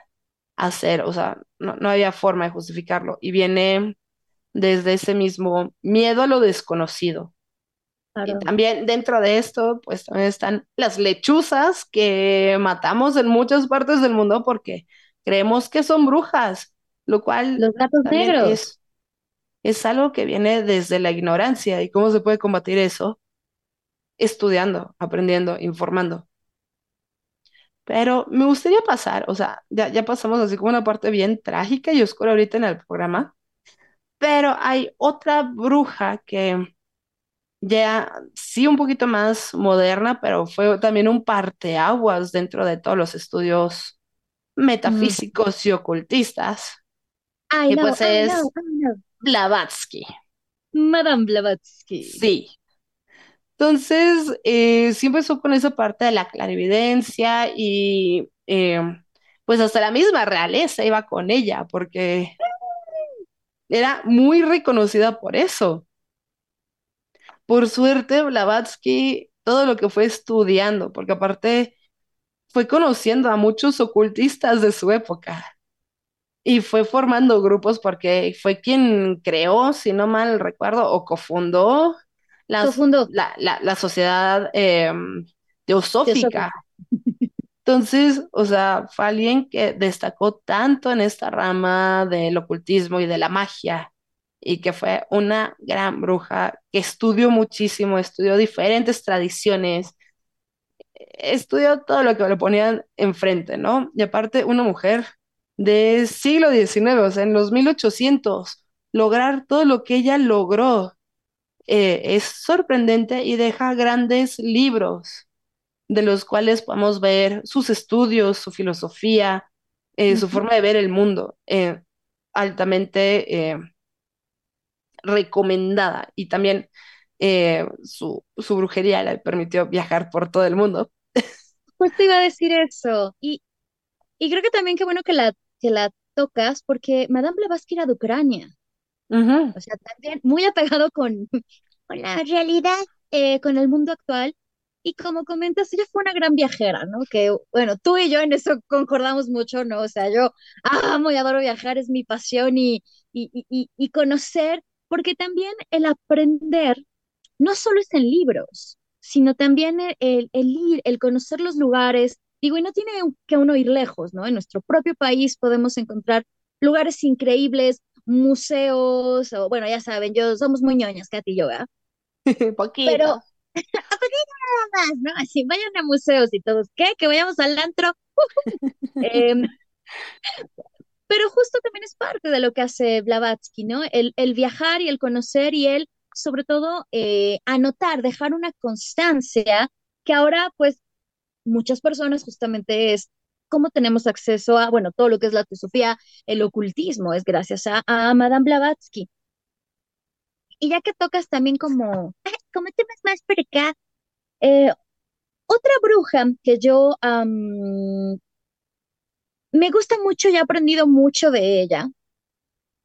hacer, o sea, no, no había forma de justificarlo y viene desde ese mismo miedo a lo desconocido. Y también dentro de esto, pues también están las lechuzas que matamos en muchas partes del mundo porque creemos que son brujas, lo cual Los gatos también negros. es, es algo que viene desde la ignorancia. ¿Y cómo se puede combatir eso? Estudiando, aprendiendo, informando. Pero me gustaría pasar, o sea, ya, ya pasamos así como una parte bien trágica y oscura ahorita en el programa, pero hay otra bruja que ya sí un poquito más moderna, pero fue también un parteaguas dentro de todos los estudios metafísicos y ocultistas, I y know, pues I es know, I know. Blavatsky. Madame Blavatsky. Sí. Entonces, eh, sí empezó con esa parte de la clarividencia y eh, pues hasta la misma realeza iba con ella, porque era muy reconocida por eso. Por suerte, Blavatsky, todo lo que fue estudiando, porque aparte fue conociendo a muchos ocultistas de su época y fue formando grupos porque fue quien creó, si no mal recuerdo, o cofundó las- Cofundó. la, la- la sociedad eh, teosófica. Teosófica. Entonces, o sea, fue alguien que destacó tanto en esta rama del ocultismo y de la magia, y que fue una gran bruja que estudió muchísimo, estudió diferentes tradiciones, estudió todo lo que le ponían enfrente, ¿no? Y aparte, una mujer del siglo XIX, o sea, en los 1800, lograr todo lo que ella logró eh, es sorprendente y deja grandes libros de los cuales podemos ver sus estudios, su filosofía, eh, su forma de ver el mundo, eh, altamente recomendada. Y también eh, su, su brujería le permitió viajar por todo el mundo. Pues te iba a decir eso. Y, y creo que también qué bueno que la, que la tocas, porque Madame Blavatsky era de Ucrania. Ujú. O sea, también muy apegado con, con la realidad, eh, con el mundo actual. Y como comentas, ella fue una gran viajera, ¿no? Que, bueno, tú y yo en eso concordamos mucho, ¿no? O sea, yo amo y adoro viajar, es mi pasión y, y, y- y conocer, porque también el aprender no solo es en libros, sino también el, el, el ir, el conocer los lugares. Digo, y no tiene que uno ir lejos, ¿no? En nuestro propio país podemos encontrar lugares increíbles, museos, o bueno, ya saben, yo somos muy ñoñas, Katy y yo, ¿verdad? Poquito. Pero, a poquito nada más, ¿no? Así, vayan a museos y todos, ¿qué? Que vayamos al antro. Em, pero justo también es parte de lo que hace Blavatsky, ¿no? El, viajar y el conocer y el, sobre todo, eh, anotar, dejar una constancia que ahora, pues, muchas personas justamente es cómo tenemos acceso a, bueno, todo lo que es la teosofía, el ocultismo, es gracias a, Madame Blavatsky. Y ya que tocas también como, como temas más por acá, eh, otra bruja que yo me gusta mucho y he aprendido mucho de ella,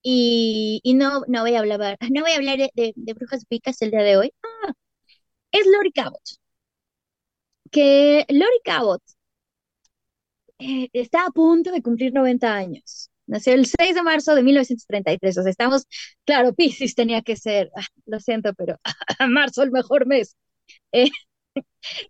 y, y no, no voy a hablar, no voy a hablar de, brujas picas el día de hoy, ah, es Lori Cabot. Que Lori Cabot eh, está a punto de cumplir 90 años. Nació el 6 de marzo de 1933. O sea, estamos, claro, Piscis tenía que ser, ah, lo siento, pero marzo el mejor mes. Eh,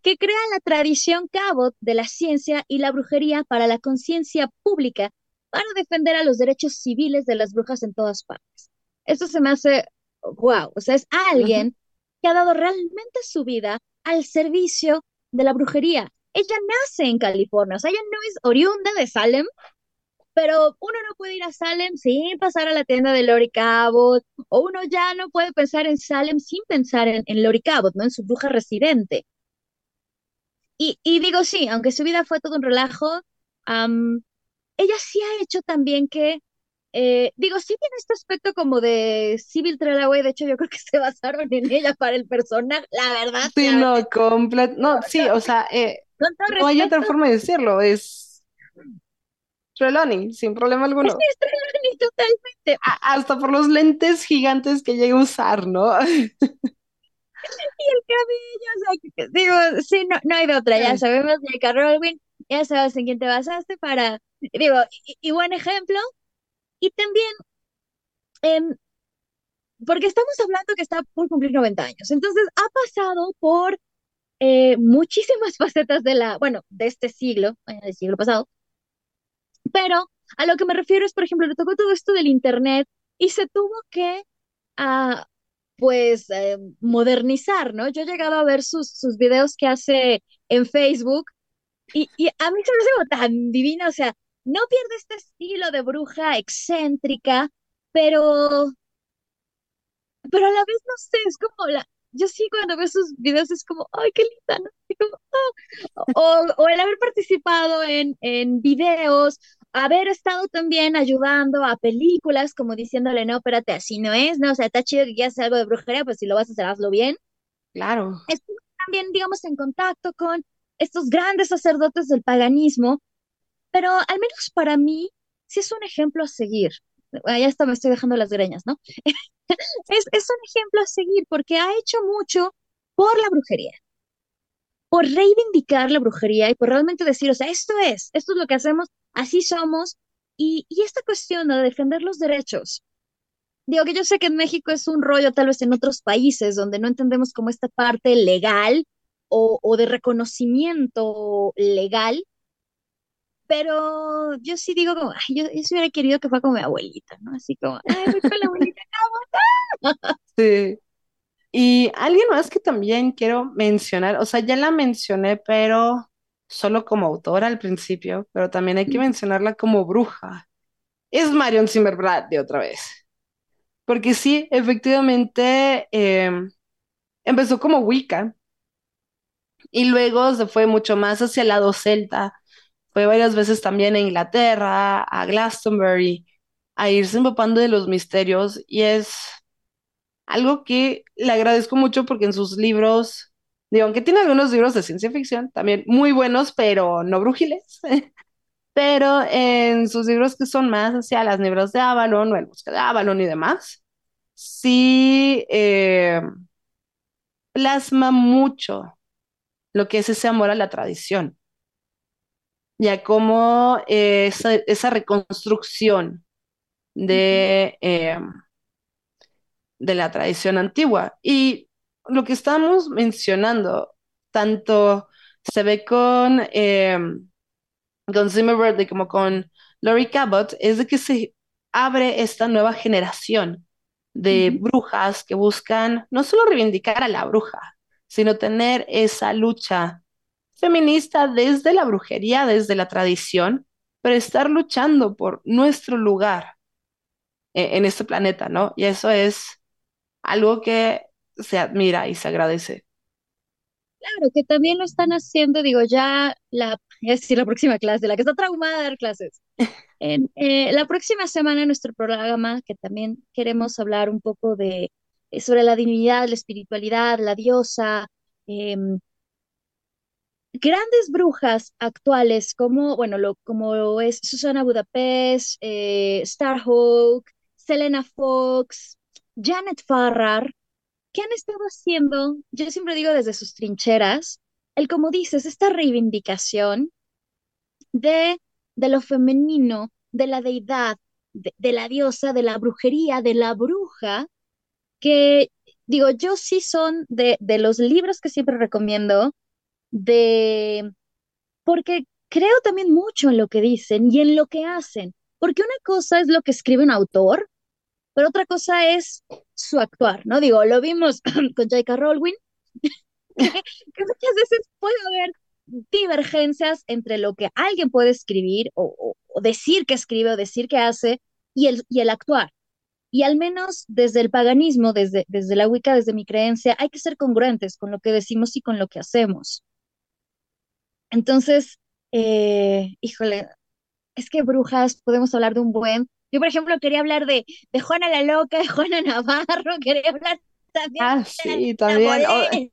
que crea la tradición Cabot de la ciencia y la brujería para la conciencia pública para defender a los derechos civiles de las brujas en todas partes. Esto se me hace wow, o sea, es alguien que ha dado realmente su vida al servicio de la brujería. Ella nace en California, o sea, ella no es oriunda de Salem, pero uno no puede ir a Salem sin pasar a la tienda de Lori Cabot, o uno ya no puede pensar en Salem sin pensar en, en Lori Cabot, ¿no? En su bruja residente. Y, y digo, sí, aunque su vida fue todo un relajo, ella sí ha hecho también que, eh, digo, sí tiene este aspecto como de Civil Trelaway, de hecho yo creo que se basaron en ella para el personaje, la verdad. Sí, no, completo, no, sí, o sea, eh, no hay otra forma de decirlo, es Trelawney, sin problema alguno. Sí, es Trelawney, totalmente. hasta por los lentes gigantes que llega a usar, ¿no? y el cabello, o sea, digo, sí, no, no hay de otra, ya sabemos, J.K. Rowling, ya sabes en quién te basaste para, digo, y, buen ejemplo, y también, em, porque estamos hablando que está por cumplir 90 años, entonces ha pasado por eh, muchísimas facetas de la, bueno, de este siglo, del siglo pasado, pero a lo que me refiero es, por ejemplo, le tocó todo esto del Internet y se tuvo que, uh, pues, eh, modernizar, ¿no? Yo he llegado a ver sus, sus videos que hace en Facebook y, y a mí se me hace tan divina, o sea, no pierde este estilo de bruja excéntrica, pero, pero a la vez, no sé, es como la, yo sí cuando veo sus videos es como, ay, qué linda. Oh". o, o, el haber participado en, en videos, haber estado también ayudando a películas, como diciéndole, no, espérate, así no es, ¿no? O sea, está chido que quieras hacer algo de brujería, pues si lo vas a hacer, hazlo bien. Claro. Estuvo también, digamos, en contacto con estos grandes sacerdotes del paganismo, pero al menos para mí sí es un ejemplo a seguir. Ya está, me estoy dejando las greñas, ¿no? es, es un ejemplo a seguir porque ha hecho mucho por la brujería, por reivindicar la brujería y por realmente decir, o sea, esto es, esto es lo que hacemos, así somos, y, y esta cuestión de defender los derechos. Digo que yo sé que en México es un rollo, tal vez en otros países, donde no entendemos como esta parte legal o, o de reconocimiento legal, pero yo sí digo como, yo, sí hubiera querido que fuera como mi abuelita, ¿no? Así como, ay, voy con la abuelita, Sí. Y alguien más que también quiero mencionar, o sea, ya la mencioné, pero solo como autora al principio, pero también hay que mencionarla como bruja. Es Marion Zimmerbrad de otra vez. Porque sí, efectivamente, em, empezó como Wicca y luego se fue mucho más hacia el lado celta. Fue varias veces también a Inglaterra, a Glastonbury, a irse empapando de los misterios y es algo que le agradezco mucho porque en sus libros, digo, aunque tiene algunos libros de ciencia ficción, también muy buenos, pero no brujiles, pero en sus libros que son más hacia las nieblas de Avalon o el bosque de Avalon y demás, sí eh, plasma mucho lo que es ese amor a la tradición, ya como eh, esa, reconstrucción de... Eh, de la tradición antigua. Y lo que estamos mencionando, tanto se ve con, eh, con Zimmer como con Lori Cabot, es de que se abre esta nueva generación de brujas que buscan no solo reivindicar a la bruja, sino tener esa lucha feminista desde la brujería, desde la tradición, pero estar luchando por nuestro lugar en, en este planeta, ¿no? Y eso es algo que se admira y se agradece. Claro, que también lo están haciendo, digo, ya la, es decir, la próxima clase, la que está traumada de dar clases. En, eh, la próxima semana en nuestro programa, que también queremos hablar un poco de, eh, sobre la divinidad, la espiritualidad, la diosa, em, grandes brujas actuales como, bueno, lo, como es Susana Budapest, eh, Starhawk, Selena Fox, Janet Farrar, ¿qué han estado haciendo? Yo siempre digo desde sus trincheras, el como dices, esta reivindicación de, de lo femenino, de la deidad, de, la diosa, de la brujería, de la bruja, que digo, yo sí son de, de los libros que siempre recomiendo, de, porque creo también mucho en lo que dicen y en lo que hacen, porque una cosa es lo que escribe un autor pero otra cosa es su actuar, ¿no? Digo, lo vimos con J.K. Rowling, que, muchas veces puede haber divergencias entre lo que alguien puede escribir o, decir que escribe o decir que hace y el, y el actuar. Y al menos desde el paganismo, desde, desde la Wicca, desde mi creencia, hay que ser congruentes con lo que decimos y con lo que hacemos. Entonces, eh, híjole, es que brujas, podemos hablar de un buen. Yo, por ejemplo, quería hablar de, de Juana la Loca, de Juana Navarro, quería hablar también. Ah, sí, también.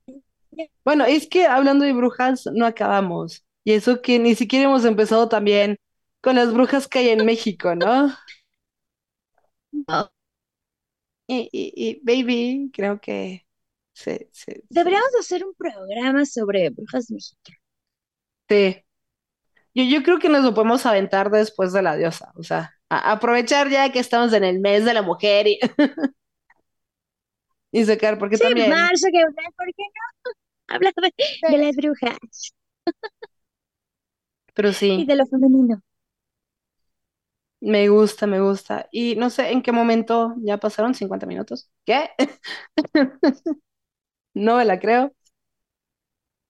bueno, es que hablando de brujas, no acabamos. Y eso que ni siquiera hemos empezado también con las brujas que hay en México, ¿no? Y, y, baby, creo que se, Deberíamos hacer un programa sobre brujas mexicanas. Sí. Yo, yo creo que nos lo podemos aventar después de la diosa. O sea, aprovechar ya que estamos en el mes de la mujer y, y sacar, porque sí, también. Marzo, que ¿por qué no? Hablar de, las brujas. Pero sí. Y de lo femenino. Me gusta, me gusta. Y no sé en qué momento ya pasaron 50 minutos. ¿Qué? No me la creo.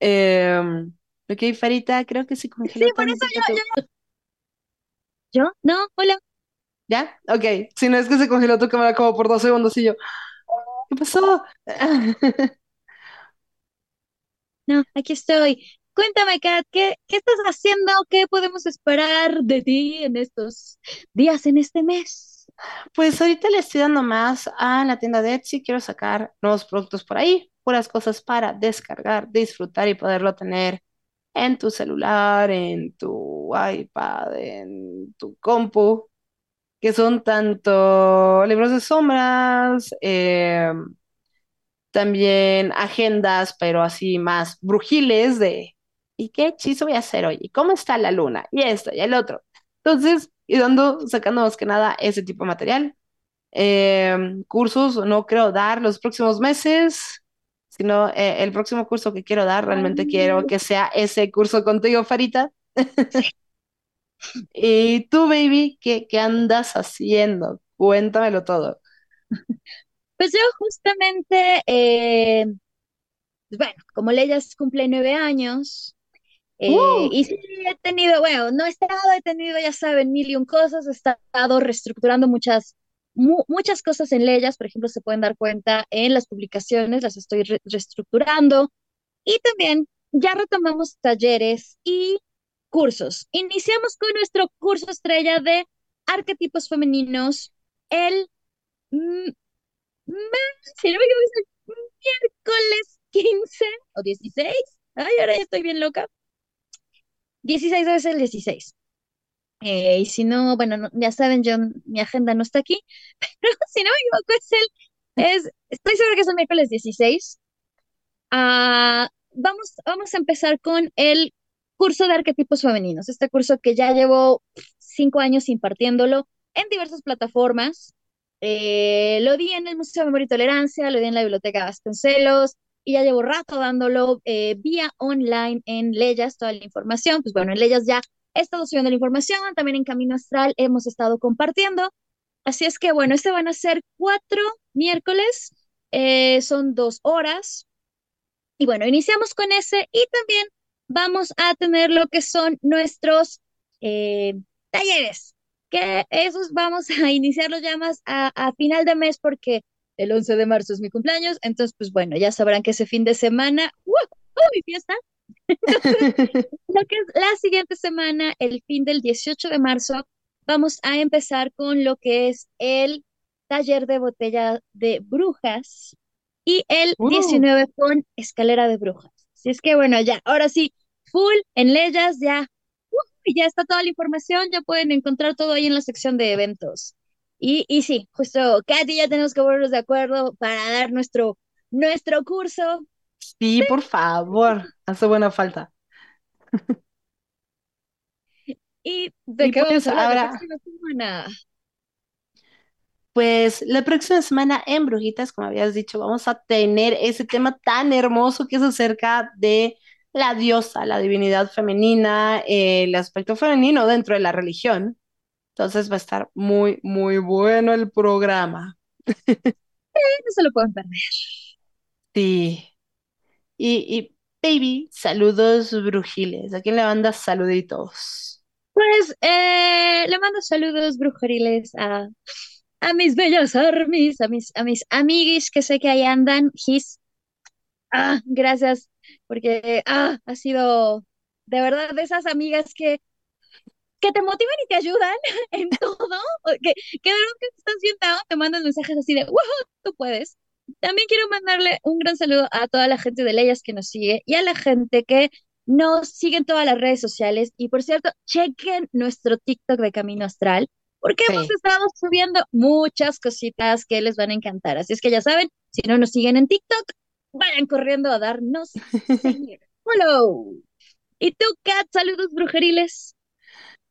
Eh, ok, Farita, creo que se congeló Sí, por eso yo, yo, yo. No, hola. ¿Ya? Ok. Si no es que se congeló tu cámara como por dos segundos y yo. ¿Qué pasó? No, aquí estoy. Cuéntame, Kat, ¿qué, ¿qué estás haciendo? ¿Qué podemos esperar de ti en estos días, en este mes? Pues ahorita le estoy dando más a la tienda de Etsy. Quiero sacar nuevos productos por ahí, puras cosas para descargar, disfrutar y poderlo tener en tu celular, en tu iPad, en tu compu, que son tanto libros de sombras, eh, también agendas, pero así más brujiles de ¿y qué hechizo voy a hacer hoy? ¿Y cómo está la luna? Y esto y el otro. Entonces, y dando, sacando más que nada ese tipo de material. Em, cursos no creo dar los próximos meses, sino eh, el próximo curso que quiero dar, realmente quiero que sea ese curso contigo, Farita. y tú, baby, ¿qué, qué andas haciendo? Cuéntamelo todo. Pues yo justamente, eh, bueno, como Leyas cumple nueve años, eh, ¡Uh! y sí he tenido, bueno, no he estado, he tenido, ya saben, mil y un cosas, he estado reestructurando muchas, muchas cosas en Leyas, por ejemplo, se pueden dar cuenta en las publicaciones, las estoy reestructurando, y también ya retomamos talleres y cursos. Iniciamos con nuestro curso estrella de arquetipos femeninos el miércoles 15 o 16. Ay, ahora ya estoy bien loca. 16 debe ser el 16. Eh, y si no, bueno, ya saben, yo, mi agenda no está aquí, pero si no me equivoco, es el, es, estoy segura que es el miércoles 16. Ah, vamos, vamos a empezar con el curso de arquetipos femeninos, este curso que ya llevo cinco años impartiéndolo en diversas plataformas. Eh, lo di en el Museo de Memoria y Tolerancia, lo di en la Biblioteca Vasconcelos y ya llevo rato dándolo eh, vía online en Leyas, toda la información. Pues bueno, en Leyas ya he estado subiendo la información, también en Camino Astral hemos estado compartiendo. Así es que bueno, este van a ser cuatro miércoles, eh, son dos horas. Y bueno, iniciamos con ese y también vamos a tener lo que son nuestros talleres que esos vamos a iniciarlos ya más a, final de mes porque el 11 de marzo es mi cumpleaños, entonces pues bueno, ya sabrán que ese fin de semana, ¡uh! ¡Uy, fiesta! lo que es la siguiente semana, el fin del 18 de marzo, vamos a empezar con lo que es el taller de botella de brujas y el 19 con escalera de brujas. Así es que bueno, ya, ahora sí, full en leyes, ya y ya está toda la información, ya pueden encontrar todo ahí en la sección de eventos. Y, y sí, justo, Katy, ya tenemos que ponernos de acuerdo para dar nuestro, nuestro curso. Sí, por favor, hace buena falta. ¿Y de qué pues vamos a hablar ahora- la próxima semana? Pues la próxima semana en Brujitas, como habías dicho, vamos a tener ese tema tan hermoso que es acerca de la diosa, la divinidad femenina, el aspecto femenino dentro de la religión. Entonces va a estar muy, muy bueno el programa. no se lo pueden perder. Sí. Y, y baby, saludos brujiles. ¿A quién le mandas saluditos? Pues eh, le mando saludos brujeriles a, a mis bellas armies, a mis, a mis amiguis que sé que ahí andan. His. Ah, gracias, porque ah, ha sido de verdad de esas amigas que que te motivan y te ayudan en todo, que, que de que estás sentado, te mandan mensajes así de, wow, tú puedes. También quiero mandarle un gran saludo a toda la gente de Leyes que nos sigue y a la gente que nos sigue en todas las redes sociales. Y por cierto, chequen nuestro TikTok de Camino Astral, porque hemos estado subiendo muchas cositas que les van a encantar. Así es que ya saben, si no nos siguen en TikTok, vayan corriendo a darnos. Follow. ¿Y tú, Kat? Saludos brujeriles.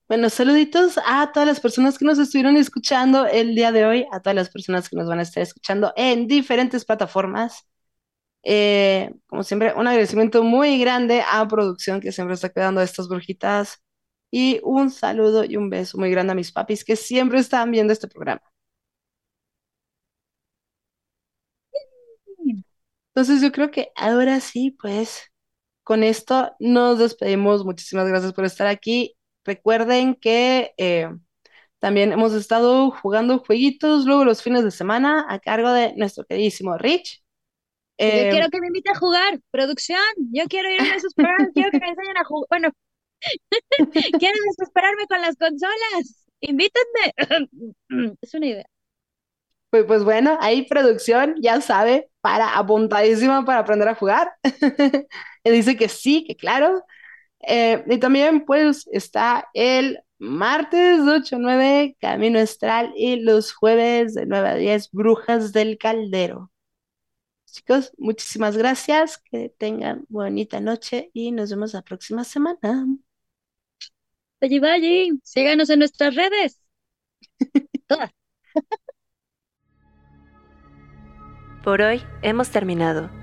Bueno, saluditos a todas las personas que nos estuvieron escuchando el día de hoy, a todas las personas que nos van a estar escuchando en diferentes plataformas. Eh, como siempre, un agradecimiento muy grande a producción que siempre está cuidando de estas brujitas. Y un saludo y un beso muy grande a mis papis que siempre están viendo este programa. Entonces yo creo que ahora sí, pues con esto nos despedimos. Muchísimas gracias por estar aquí Recuerden que eh, también hemos estado jugando jueguitos luego los fines de semana a cargo de nuestro queridísimo Rich. Yo eh, quiero que me invite a jugar, producción. Yo quiero irme a desesperar, quiero que me enseñen a jugar. Bueno, quiero desesperarme con las consolas. Invítenme. es una idea. Pues, pues bueno, ahí producción ya sabe, para apuntadísima para aprender a jugar. dice que sí, que claro. Eh, y también pues está el martes 8 a 9 Camino Astral y los jueves de 9 a 10 Brujas del Caldero. Chicos, muchísimas gracias, que tengan bonita noche y nos vemos la próxima semana. Vaya, vaya, síganos en nuestras redes. Todas. Por hoy hemos terminado.